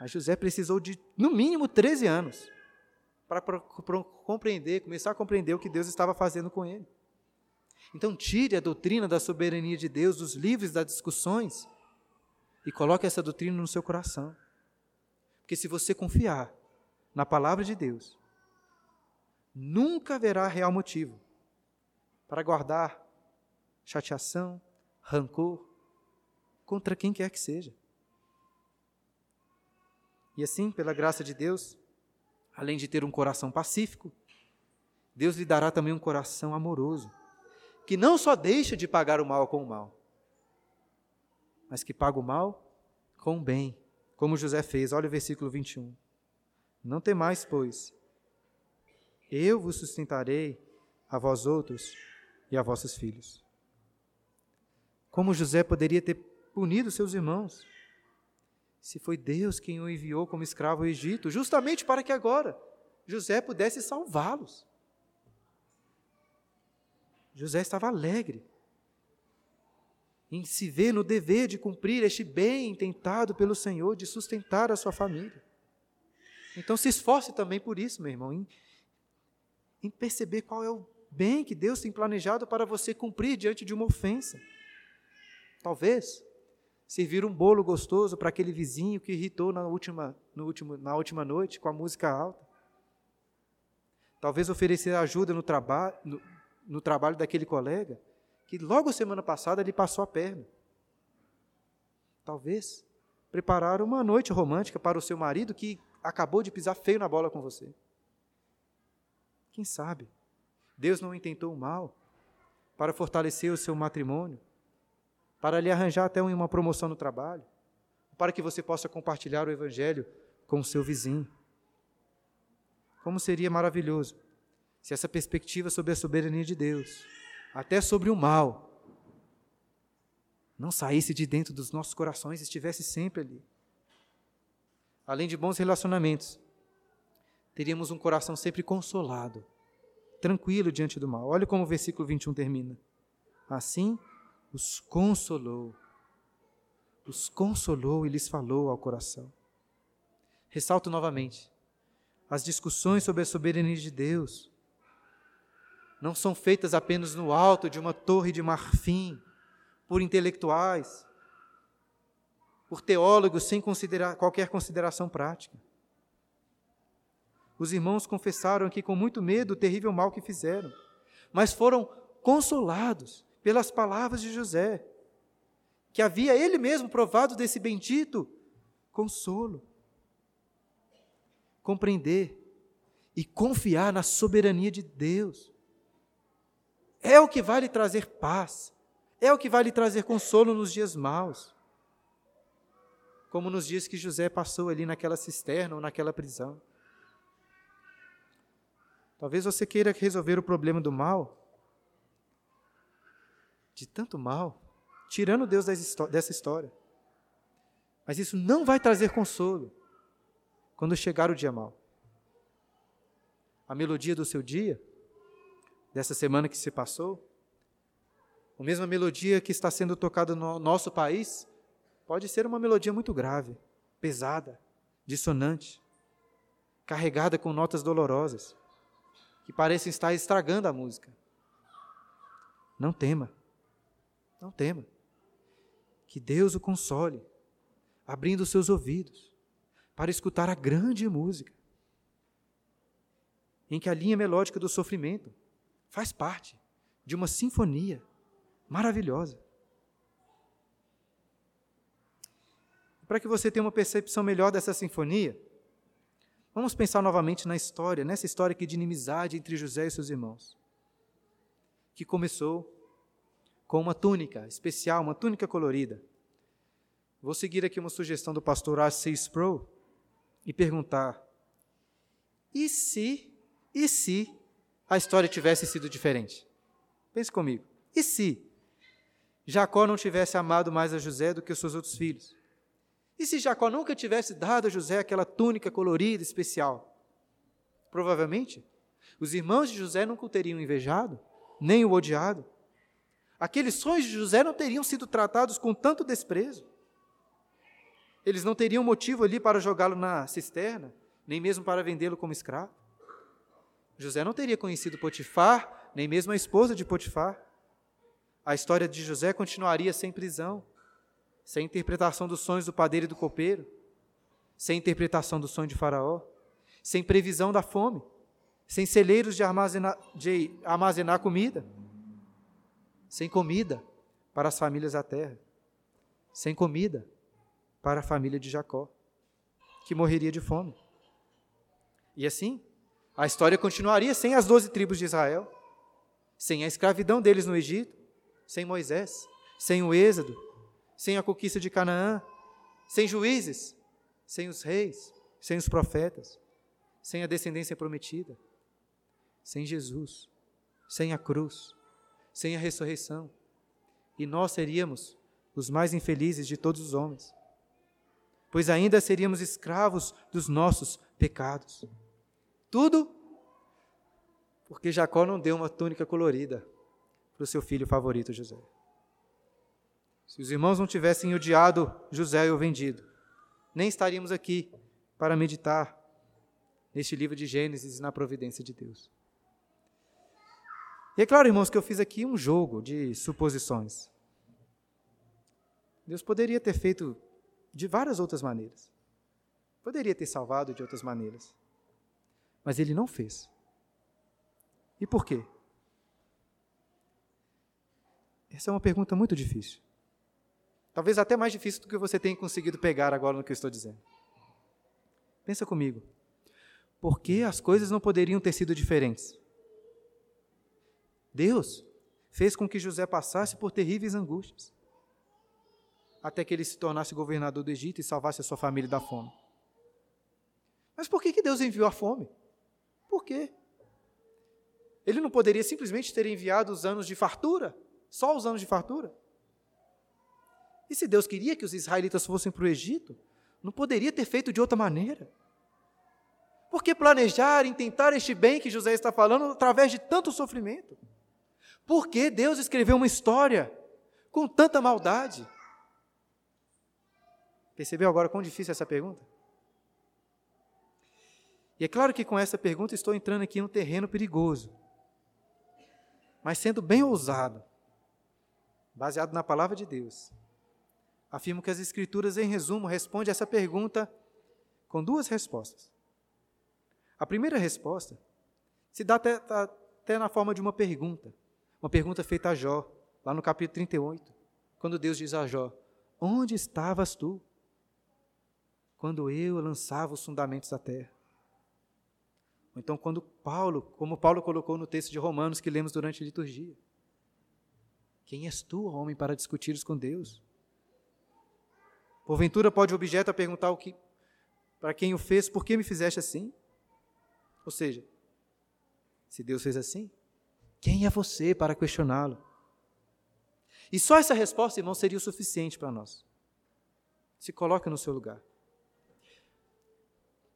Mas José precisou de, no mínimo, 13 anos para compreender, começar a compreender o que Deus estava fazendo com ele. Então, tire a doutrina da soberania de Deus dos livros das discussões e coloque essa doutrina no seu coração. Porque se você confiar na palavra de Deus, nunca haverá real motivo para guardar chateação, rancor contra quem quer que seja. E assim, pela graça de Deus, além de ter um coração pacífico, Deus lhe dará também um coração amoroso, que não só deixa de pagar o mal com o mal, mas que paga o mal com o bem, como José fez. Olha o versículo 21. Não temais, pois, eu vos sustentarei a vós outros e a vossos filhos. Como José poderia ter punido seus irmãos? se foi Deus quem o enviou como escravo ao Egito, justamente para que agora José pudesse salvá-los. José estava alegre em se ver no dever de cumprir este bem intentado pelo Senhor, de sustentar a sua família. Então se esforce também por isso, meu irmão, em, em perceber qual é o bem que Deus tem planejado para você cumprir diante de uma ofensa. Talvez servir um bolo gostoso para aquele vizinho que irritou na última, no último, na última noite com a música alta. Talvez oferecer ajuda no, traba no, no trabalho daquele colega que logo semana passada ele passou a perna. Talvez preparar uma noite romântica para o seu marido que acabou de pisar feio na bola com você. Quem sabe? Deus não intentou o mal para fortalecer o seu matrimônio, para lhe arranjar até uma promoção no trabalho, para que você possa compartilhar o Evangelho com o seu vizinho. Como seria maravilhoso se essa perspectiva sobre a soberania de Deus, até sobre o mal, não saísse de dentro dos nossos corações e estivesse sempre ali. Além de bons relacionamentos, teríamos um coração sempre consolado, tranquilo diante do mal. Olha como o versículo 21 termina. Assim, os consolou. Os consolou e lhes falou ao coração. Ressalto novamente: as discussões sobre a soberania de Deus não são feitas apenas no alto de uma torre de marfim, por intelectuais, por teólogos sem considerar, qualquer consideração prática. Os irmãos confessaram aqui com muito medo o terrível mal que fizeram, mas foram consolados pelas palavras de José, que havia ele mesmo provado desse bendito consolo. Compreender e confiar na soberania de Deus é o que vai lhe trazer paz, é o que vai lhe trazer consolo nos dias maus. Como nos dias que José passou ali naquela cisterna ou naquela prisão. Talvez você queira resolver o problema do mal de tanto mal, tirando Deus dessa história. Mas isso não vai trazer consolo quando chegar o dia mal. A melodia do seu dia, dessa semana que se passou, a mesma melodia que está sendo tocada no nosso país, pode ser uma melodia muito grave, pesada, dissonante, carregada com notas dolorosas, que parecem estar estragando a música. Não tema. Não tema. Que Deus o console, abrindo seus ouvidos para escutar a grande música, em que a linha melódica do sofrimento faz parte de uma sinfonia maravilhosa. Para que você tenha uma percepção melhor dessa sinfonia, vamos pensar novamente na história, nessa história aqui de inimizade entre José e seus irmãos, que começou com uma túnica especial, uma túnica colorida. Vou seguir aqui uma sugestão do pastor R.C. Sproul e perguntar: e se, e se a história tivesse sido diferente? Pense comigo. E se Jacó não tivesse amado mais a José do que os seus outros filhos? E se Jacó nunca tivesse dado a José aquela túnica colorida especial? Provavelmente, os irmãos de José nunca o teriam invejado, nem o odiado. Aqueles sonhos de José não teriam sido tratados com tanto desprezo. Eles não teriam motivo ali para jogá-lo na cisterna, nem mesmo para vendê-lo como escravo. José não teria conhecido Potifar, nem mesmo a esposa de Potifar. A história de José continuaria sem prisão, sem interpretação dos sonhos do padeiro e do copeiro, sem interpretação do sonho de Faraó, sem previsão da fome, sem celeiros de armazenar, de armazenar comida, sem comida para as famílias da terra, sem comida para a família de Jacó, que morreria de fome. E assim, a história continuaria sem as doze tribos de Israel, sem a escravidão deles no Egito, sem Moisés, sem o Êxodo, sem a conquista de Canaã, sem juízes, sem os reis, sem os profetas, sem a descendência prometida, sem Jesus, sem a cruz, sem a ressurreição. E nós seríamos os mais infelizes de todos os homens, pois ainda seríamos escravos dos nossos pecados. Tudo porque Jacó não deu uma túnica colorida para o seu filho favorito José. Se os irmãos não tivessem odiado José e o vendido, nem estaríamos aqui para meditar neste livro de Gênesis e na providência de Deus. E é claro, irmãos, que eu fiz aqui um jogo de suposições. Deus poderia ter feito de várias outras maneiras. Poderia ter salvado de outras maneiras. Mas ele não fez. E por quê? Essa é uma pergunta muito difícil. Talvez até mais difícil do que você tenha conseguido pegar agora no que eu estou dizendo. Pensa comigo. Por que as coisas não poderiam ter sido diferentes? Deus fez com que José passasse por terríveis angústias, até que ele se tornasse governador do Egito e salvasse a sua família da fome. Mas por que, que Deus enviou a fome? Por quê? Ele não poderia simplesmente ter enviado os anos de fartura? Só os anos de fartura? E se Deus queria que os israelitas fossem para o Egito, não poderia ter feito de outra maneira? Por que planejar e tentar este bem que José está falando através de tanto sofrimento? Por que Deus escreveu uma história com tanta maldade? Percebeu agora quão difícil é essa pergunta? E é claro que com essa pergunta estou entrando aqui num terreno perigoso, mas sendo bem ousado, baseado na palavra de Deus. Afirmo que as Escrituras, em resumo, respondem essa pergunta com duas respostas. A primeira resposta se dá até, até na forma de uma pergunta, uma pergunta feita a Jó, lá no capítulo 38, quando Deus diz a Jó: Onde estavas tu? Quando eu lançava os fundamentos da terra. Ou então, quando Paulo, como Paulo colocou no texto de Romanos que lemos durante a liturgia: Quem és tu, homem, para discutires com Deus? Porventura pode o objeto a perguntar o que, para quem o fez, por que me fizeste assim? Ou seja, se Deus fez assim, quem é você para questioná-lo? E só essa resposta, irmão, seria o suficiente para nós. Se coloca no seu lugar.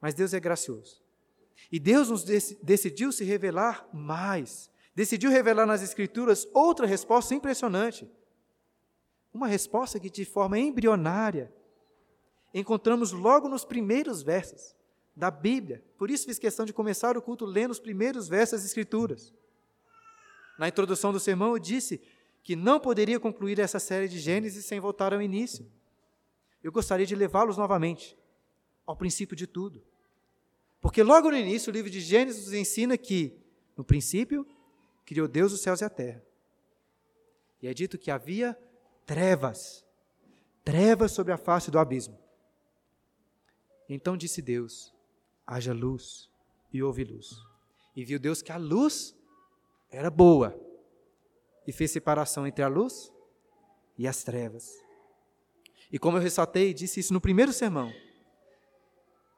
Mas Deus é gracioso. E Deus nos decidiu se revelar mais. Decidiu revelar nas Escrituras outra resposta impressionante. Uma resposta que, de forma embrionária, encontramos logo nos primeiros versos da Bíblia. Por isso fiz questão de começar o culto lendo os primeiros versos das Escrituras. Na introdução do sermão, eu disse que não poderia concluir essa série de Gênesis sem voltar ao início. Eu gostaria de levá-los novamente ao princípio de tudo. Porque logo no início, o livro de Gênesis nos ensina que, no princípio, criou Deus os céus e a terra. E é dito que havia trevas, trevas sobre a face do abismo. Então disse Deus: haja luz, e houve luz. E viu Deus que a luz era boa, e fez separação entre a luz e as trevas. E como eu ressaltei, disse isso no primeiro sermão,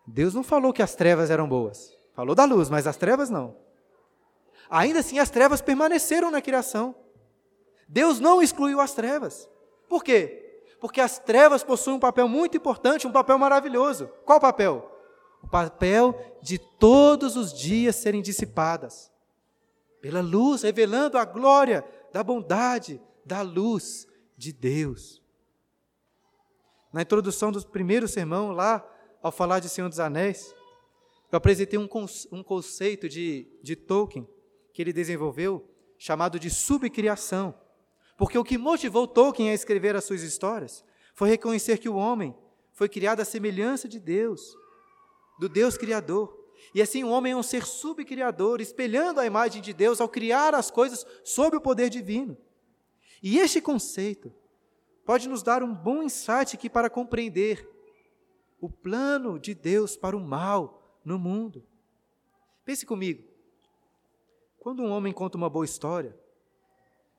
Deus não falou que as trevas eram boas. Falou da luz, mas as trevas não. Ainda assim, as trevas permaneceram na criação. Deus não excluiu as trevas. Por quê? Porque as trevas possuem um papel muito importante, um papel maravilhoso. Qual papel? O papel de todos os dias serem dissipadas pela luz, revelando a glória da bondade, da luz de Deus. Na introdução do primeiro sermão, lá, ao falar de Senhor dos Anéis, eu apresentei um, um conceito de, de Tolkien que ele desenvolveu, chamado de subcriação. Porque o que motivou Tolkien a escrever as suas histórias foi reconhecer que o homem foi criado à semelhança de Deus, do Deus Criador. E assim o homem é um ser subcriador, espelhando a imagem de Deus ao criar as coisas sob o poder divino. E este conceito pode nos dar um bom insight aqui para compreender o plano de Deus para o mal no mundo. Pense comigo. Quando um homem conta uma boa história,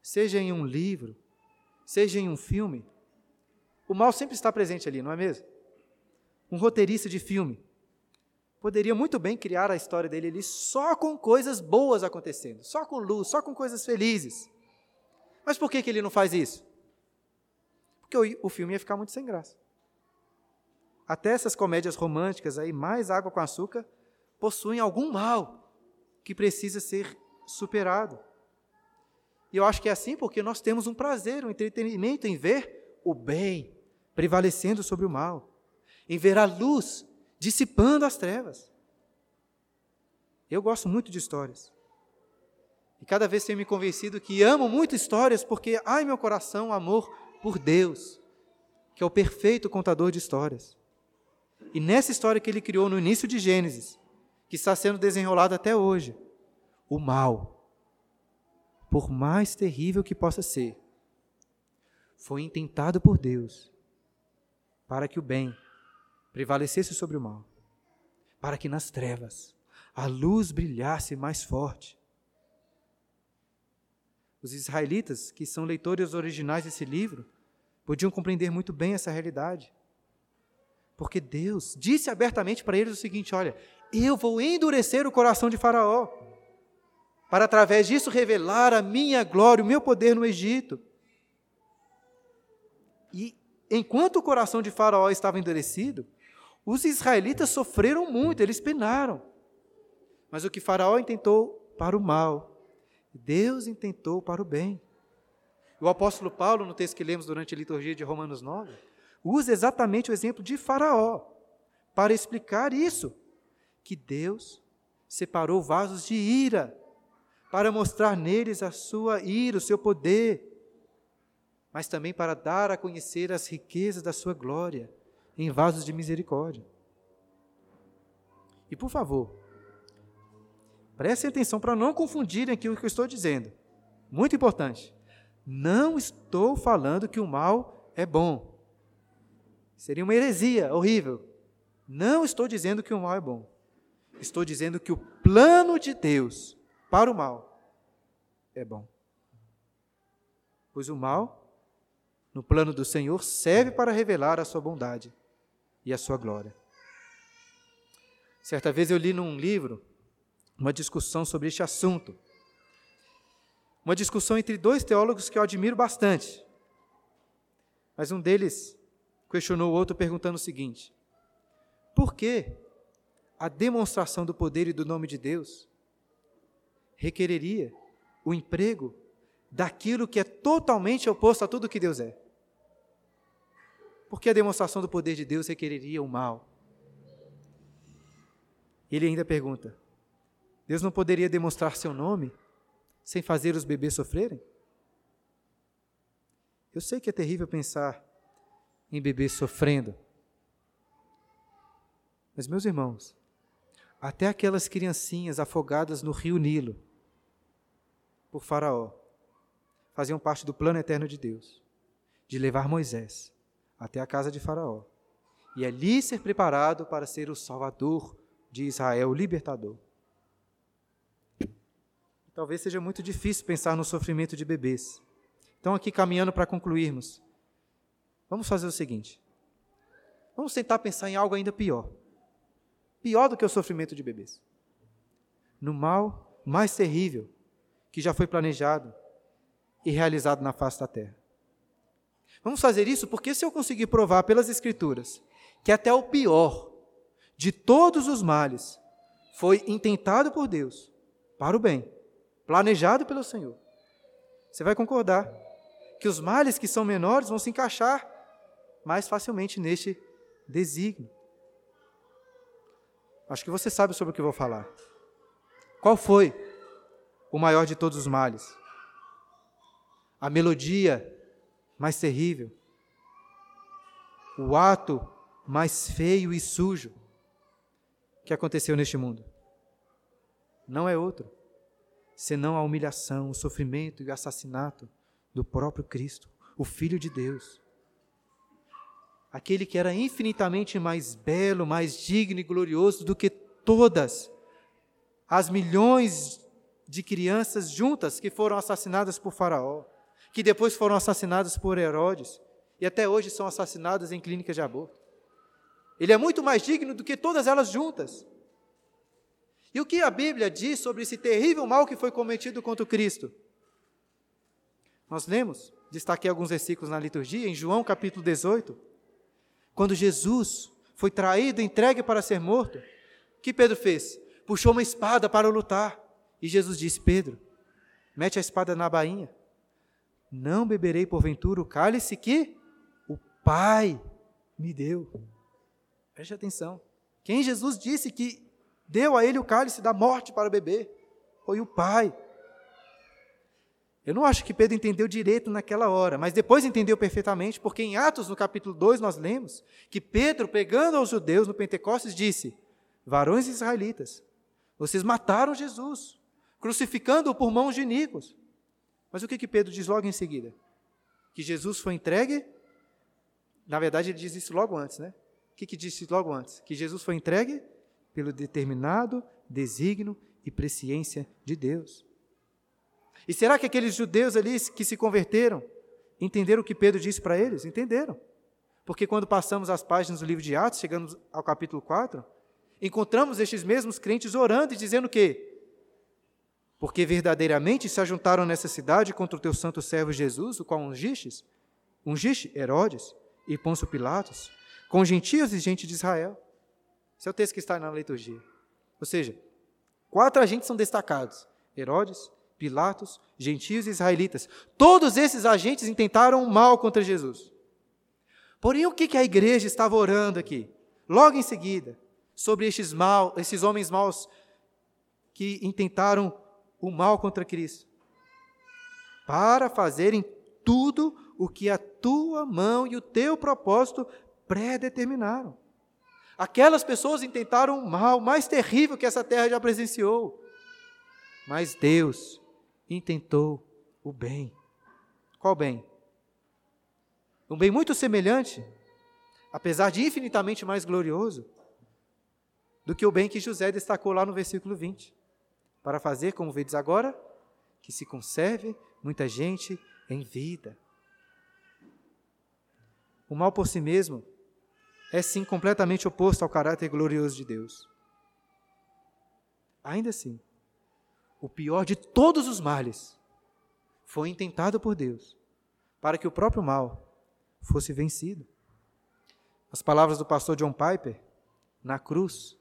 seja em um livro, seja em um filme, o mal sempre está presente ali, não é mesmo? Um roteirista de filme poderia muito bem criar a história dele ali só com coisas boas acontecendo, só com luz, só com coisas felizes. Mas por que, que ele não faz isso? Porque o, o filme ia ficar muito sem graça. Até essas comédias românticas aí, mais água com açúcar, possuem algum mal que precisa ser superado. E eu acho que é assim porque nós temos um prazer, um entretenimento em ver o bem prevalecendo sobre o mal, em ver a luz dissipando as trevas. Eu gosto muito de histórias. E cada vez tenho me convencido que amo muito histórias porque em meu coração amor por Deus, que é o perfeito contador de histórias. E nessa história que ele criou no início de Gênesis, que está sendo desenrolada até hoje, o mal, por mais terrível que possa ser, foi intentado por Deus para que o bem prevalecesse sobre o mal, para que nas trevas a luz brilhasse mais forte. Os israelitas, que são leitores originais desse livro, podiam compreender muito bem essa realidade. Porque Deus disse abertamente para eles o seguinte: olha, eu vou endurecer o coração de Faraó, para através disso revelar a minha glória, o meu poder no Egito. E enquanto o coração de Faraó estava endurecido, os israelitas sofreram muito, eles penaram. Mas o que Faraó intentou para o mal, Deus intentou para o bem. O apóstolo Paulo, no texto que lemos durante a liturgia de Romanos 9, usa exatamente o exemplo de Faraó para explicar isso, que Deus separou vasos de ira para mostrar neles a sua ira, o seu poder, mas também para dar a conhecer as riquezas da sua glória em vasos de misericórdia. E por favor, prestem atenção para não confundirem aquilo que eu estou dizendo. Muito importante. Não estou falando que o mal é bom. Seria uma heresia horrível. Não estou dizendo que o mal é bom. Estou dizendo que o plano de Deus para o mal é bom. Pois o mal, no plano do Senhor, serve para revelar a sua bondade e a sua glória. Certa vez eu li num livro uma discussão sobre este assunto. Uma discussão entre dois teólogos que eu admiro bastante. Mas um deles questionou o outro perguntando o seguinte: Por que a demonstração do poder e do nome de Deus requereria o emprego daquilo que é totalmente oposto a tudo que Deus é? porque a demonstração do poder de Deus requereria o mal. Ele ainda pergunta: Deus não poderia demonstrar seu nome sem fazer os bebês sofrerem? Eu sei que é terrível pensar em bebês sofrendo. Mas, meus irmãos, até aquelas criancinhas afogadas no rio Nilo por Faraó faziam parte do plano eterno de Deus de levar Moisés até a casa de Faraó, e ali ser preparado para ser o Salvador de Israel, o libertador. Talvez seja muito difícil pensar no sofrimento de bebês. Então, aqui caminhando para concluirmos, vamos fazer o seguinte: vamos tentar pensar em algo ainda pior. Pior do que o sofrimento de bebês. No mal mais terrível que já foi planejado e realizado na face da terra. Vamos fazer isso porque se eu conseguir provar pelas Escrituras que até o pior de todos os males foi intentado por Deus para o bem, planejado pelo Senhor, você vai concordar que os males que são menores vão se encaixar mais facilmente neste desígnio. Acho que você sabe sobre o que eu vou falar. Qual foi o maior de todos os males? A melodia mais terrível, o ato mais feio e sujo que aconteceu neste mundo. Não é outro, senão a humilhação, o sofrimento e o assassinato do próprio Cristo, o Filho de Deus. Aquele que era infinitamente mais belo, mais digno e glorioso do que todas as milhões de crianças juntas que foram assassinadas por Faraó, que depois foram assassinadas por Herodes e até hoje são assassinadas em clínicas de aborto. Ele é muito mais digno do que todas elas juntas. E o que a Bíblia diz sobre esse terrível mal que foi cometido contra Cristo? Nós lemos, destaquei alguns versículos na liturgia, em João capítulo 18, quando Jesus foi traído, entregue para ser morto, o que Pedro fez? Puxou uma espada para lutar. E Jesus disse: Pedro, mete a espada na bainha. Não beberei porventura o cálice que o Pai me deu. Preste atenção. Quem Jesus disse que deu a ele o cálice da morte para beber foi o Pai. Eu não acho que Pedro entendeu direito naquela hora, mas depois entendeu perfeitamente, porque em Atos, no capítulo 2, nós lemos que Pedro, pegando aos judeus no Pentecostes, disse: Varões israelitas, vocês mataram Jesus, crucificando-o por mãos de Nicos. Mas o que, que Pedro diz logo em seguida? Que Jesus foi entregue. Na verdade, ele diz isso logo antes, né? O que, que disse logo antes? Que Jesus foi entregue pelo determinado desígnio e presciência de Deus. E será que aqueles judeus ali que se converteram entenderam o que Pedro disse para eles? Entenderam. Porque quando passamos as páginas do livro de Atos, chegamos ao capítulo 4, encontramos estes mesmos crentes orando e dizendo o quê? Porque verdadeiramente se ajuntaram nessa cidade contra o teu santo servo Jesus, o qual ungistes, ungiste Herodes e Pôncio Pilatos, com gentios e gente de Israel. Esse é o texto que está na liturgia. Ou seja, quatro agentes são destacados: Herodes, Pilatos, gentios e israelitas. Todos esses agentes intentaram mal contra Jesus. Porém, o que, a igreja estava orando aqui? Logo em seguida, sobre estes, mal, esses homens maus que intentaram o mal contra Cristo. Para fazerem tudo o que a tua mão e o teu propósito predeterminaram. Aquelas pessoas intentaram o mal mais terrível que essa terra já presenciou. Mas Deus intentou o bem. Qual bem? Um bem muito semelhante, apesar de infinitamente mais glorioso, do que o bem que José destacou lá no versículo 20. Para fazer, como vedes agora, que se conserve muita gente em vida. O mal por si mesmo é sim completamente oposto ao caráter glorioso de Deus. Ainda assim, o pior de todos os males, foi intentado por Deus, para que o próprio mal fosse vencido. As palavras do pastor John Piper, na cruz,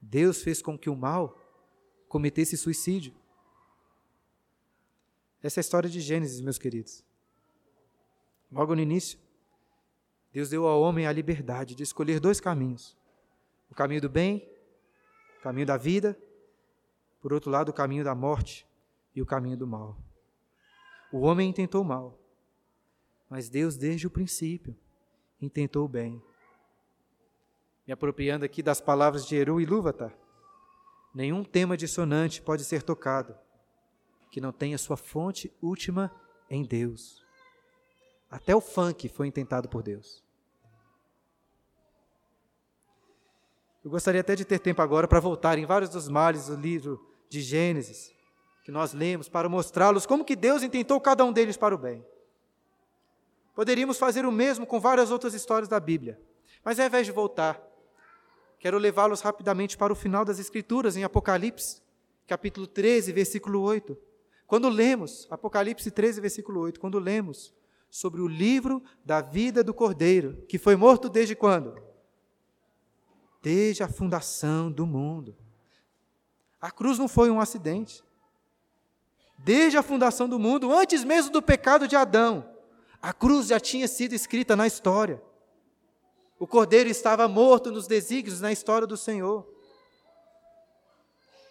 Deus fez com que o mal cometesse suicídio. Essa é a história de Gênesis, meus queridos. Logo no início, Deus deu ao homem a liberdade de escolher dois caminhos: o caminho do bem, o caminho da vida, por outro lado, o caminho da morte e o caminho do mal. O homem intentou o mal, mas Deus, desde o princípio, intentou o bem. Me apropriando aqui das palavras de Eru e Lúvatar, nenhum tema dissonante pode ser tocado que não tenha sua fonte última em Deus. Até o funk foi intentado por Deus. Eu gostaria até de ter tempo agora para voltar em vários dos males do livro de Gênesis, que nós lemos, para mostrá-los como que Deus intentou cada um deles para o bem. Poderíamos fazer o mesmo com várias outras histórias da Bíblia, mas ao invés de voltar, quero levá-los rapidamente para o final das Escrituras, em Apocalipse, capítulo 13, versículo 8. Quando lemos, Apocalipse 13, versículo 8, quando lemos sobre o livro da vida do Cordeiro, que foi morto desde quando? Desde a fundação do mundo. A cruz não foi um acidente. Desde a fundação do mundo, antes mesmo do pecado de Adão, a cruz já tinha sido escrita na história. O cordeiro estava morto nos desígnios na história do Senhor.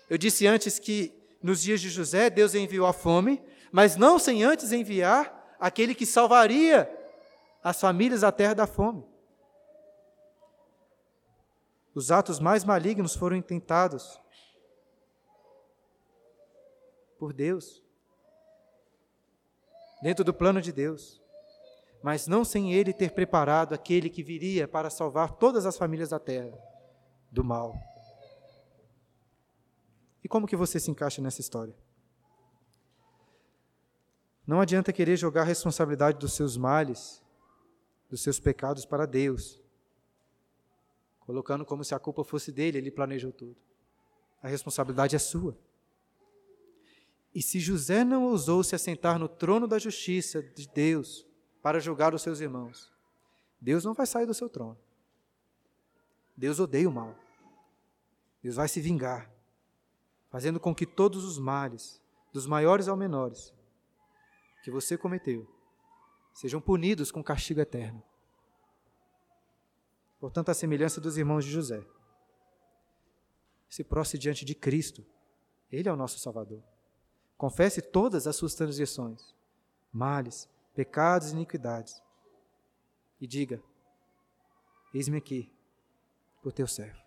Eu disse antes que nos dias de José, Deus enviou a fome, mas não sem antes enviar aquele que salvaria as famílias da terra da fome. Os atos mais malignos foram intentados por Deus, dentro do plano de Deus, mas não sem Ele ter preparado aquele que viria para salvar todas as famílias da terra do mal. E como que você se encaixa nessa história? Não adianta querer jogar a responsabilidade dos seus males, dos seus pecados para Deus, colocando como se a culpa fosse dele, ele planejou tudo. A responsabilidade é sua. E se José não ousou se assentar no trono da justiça de Deus para julgar os seus irmãos, Deus não vai sair do seu trono. Deus odeia o mal. Deus vai se vingar, fazendo com que todos os males, dos maiores ao menores, que você cometeu sejam punidos com castigo eterno. Portanto, a semelhança dos irmãos de José. Se prostre diante de Cristo. Ele é o nosso Salvador. Confesse todas as suas transgressões, males, pecados e iniquidades. E diga: Eis-me aqui, por teu servo.